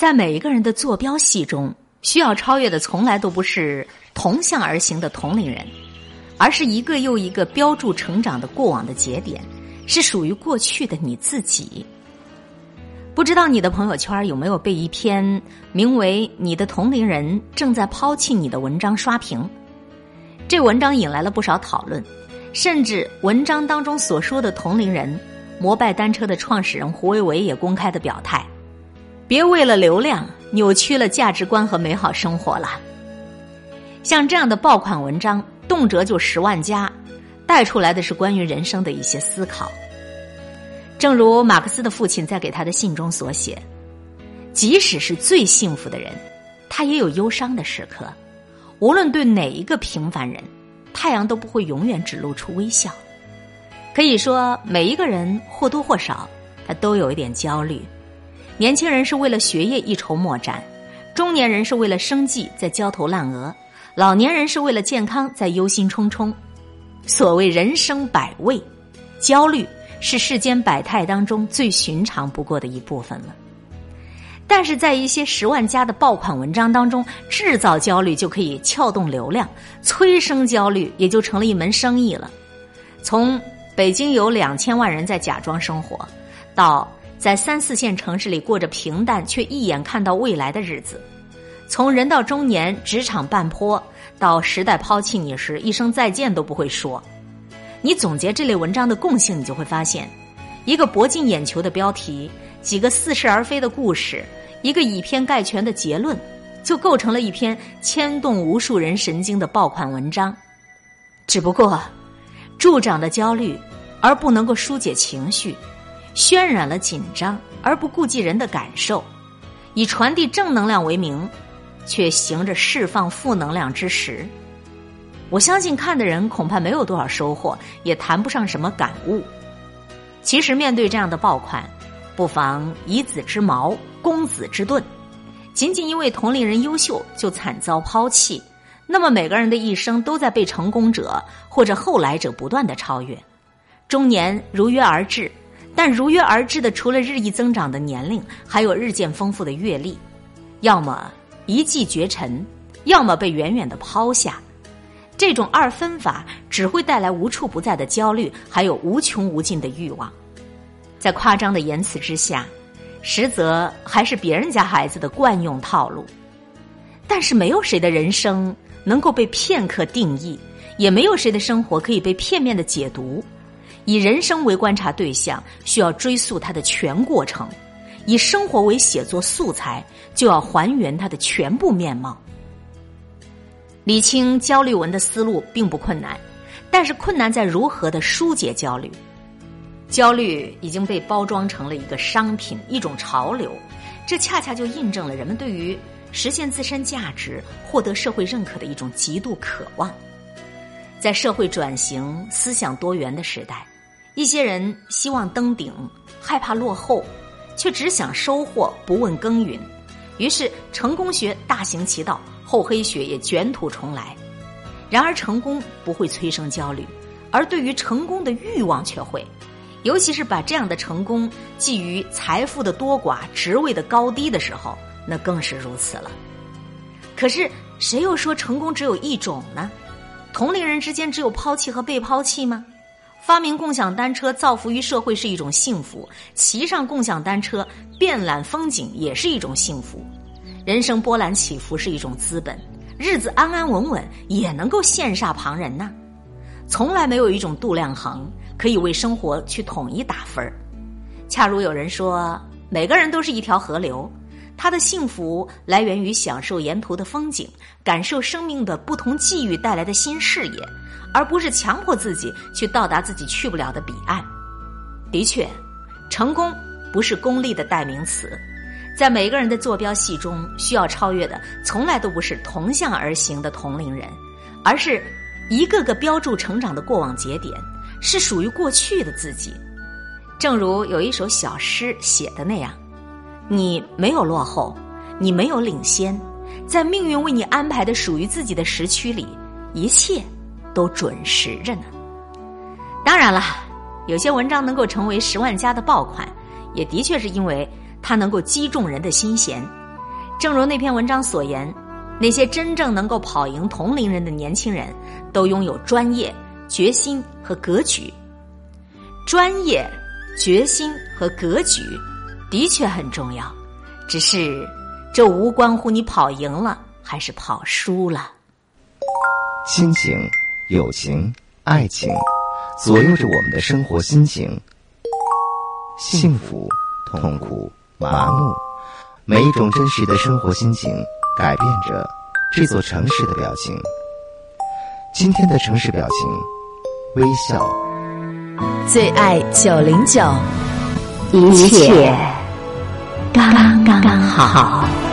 在每一个人的坐标系中，需要超越的从来都不是同向而行的同龄人，而是一个又一个标注成长的过往的节点，是属于过去的你自己。不知道你的朋友圈有没有被一篇名为《你的同龄人正在抛弃你》的文章刷屏？这文章引来了不少讨论，甚至文章当中所说的同龄人，摩拜单车的创始人胡伟伟也公开的表态：别为了流量扭曲了价值观和美好生活了。像这样的爆款文章，动辄就十万加，带出来的是关于人生的一些思考。正如马克思的父亲在给他的信中所写：“即使是最幸福的人，他也有忧伤的时刻。无论对哪一个平凡人，太阳都不会永远只露出微笑。可以说，每一个人或多或少，他都有一点焦虑。年轻人是为了学业一筹莫展，中年人是为了生计在焦头烂额，老年人是为了健康在忧心忡忡。所谓人生百味，焦虑。”是世间百态当中最寻常不过的一部分了，但是在一些十万加的爆款文章当中，制造焦虑就可以撬动流量，催生焦虑也就成了一门生意了。从北京有两千万人在假装生活，到在三四线城市里过着平淡却一眼看到未来的日子，从人到中年职场半坡，到时代抛弃你时一声再见都不会说。你总结这类文章的共性，你就会发现，一个博尽眼球的标题，几个似是而非的故事，一个以偏概全的结论，就构成了一篇牵动无数人神经的爆款文章。只不过，助长的焦虑，而不能够疏解情绪；渲染了紧张，而不顾及人的感受；以传递正能量为名，却行着释放负能量之实。我相信看的人恐怕没有多少收获，也谈不上什么感悟。其实面对这样的爆款，不妨以子之矛攻子之盾。仅仅因为同龄人优秀就惨遭抛弃，那么每个人的一生都在被成功者或者后来者不断的超越。中年如约而至，但如约而至的除了日益增长的年龄，还有日渐丰富的阅历。要么一骑绝尘，要么被远远的抛下。这种二分法只会带来无处不在的焦虑，还有无穷无尽的欲望。在夸张的言辞之下，实则还是别人家孩子的惯用套路。但是，没有谁的人生能够被片刻定义，也没有谁的生活可以被片面的解读。以人生为观察对象，需要追溯它的全过程；以生活为写作素材，就要还原它的全部面貌。理清焦虑文的思路并不困难，但是困难在如何的疏解焦虑。焦虑已经被包装成了一个商品，一种潮流，这恰恰就印证了人们对于实现自身价值、获得社会认可的一种极度渴望。在社会转型、思想多元的时代，一些人希望登顶，害怕落后，却只想收获，不问耕耘，于是成功学大行其道。厚黑学也卷土重来，然而成功不会催生焦虑，而对于成功的欲望却会，尤其是把这样的成功寄于财富的多寡、职位的高低的时候，那更是如此了。可是谁又说成功只有一种呢？同龄人之间只有抛弃和被抛弃吗？发明共享单车造福于社会是一种幸福，骑上共享单车遍览风景也是一种幸福。人生波澜起伏是一种资本，日子安安稳稳也能够羡煞旁人呐。从来没有一种度量衡可以为生活去统一打分儿。恰如有人说，每个人都是一条河流，他的幸福来源于享受沿途的风景，感受生命的不同际遇带来的新视野，而不是强迫自己去到达自己去不了的彼岸。的确，成功不是功利的代名词。在每个人的坐标系中，需要超越的从来都不是同向而行的同龄人，而是一个个标注成长的过往节点，是属于过去的自己。正如有一首小诗写的那样：“你没有落后，你没有领先，在命运为你安排的属于自己的时区里，一切都准时着呢。”当然了，有些文章能够成为十万加的爆款，也的确是因为。它能够击中人的心弦，正如那篇文章所言，那些真正能够跑赢同龄人的年轻人，都拥有专业、决心和格局。专业、决心和格局的确很重要，只是这无关乎你跑赢了还是跑输了。亲情、友情、爱情，左右着我们的生活心情。幸福、痛苦、麻木，每一种真实的生活心情，改变着这座城市的表情。今天的城市表情，微笑。最爱九零九，一切刚刚好。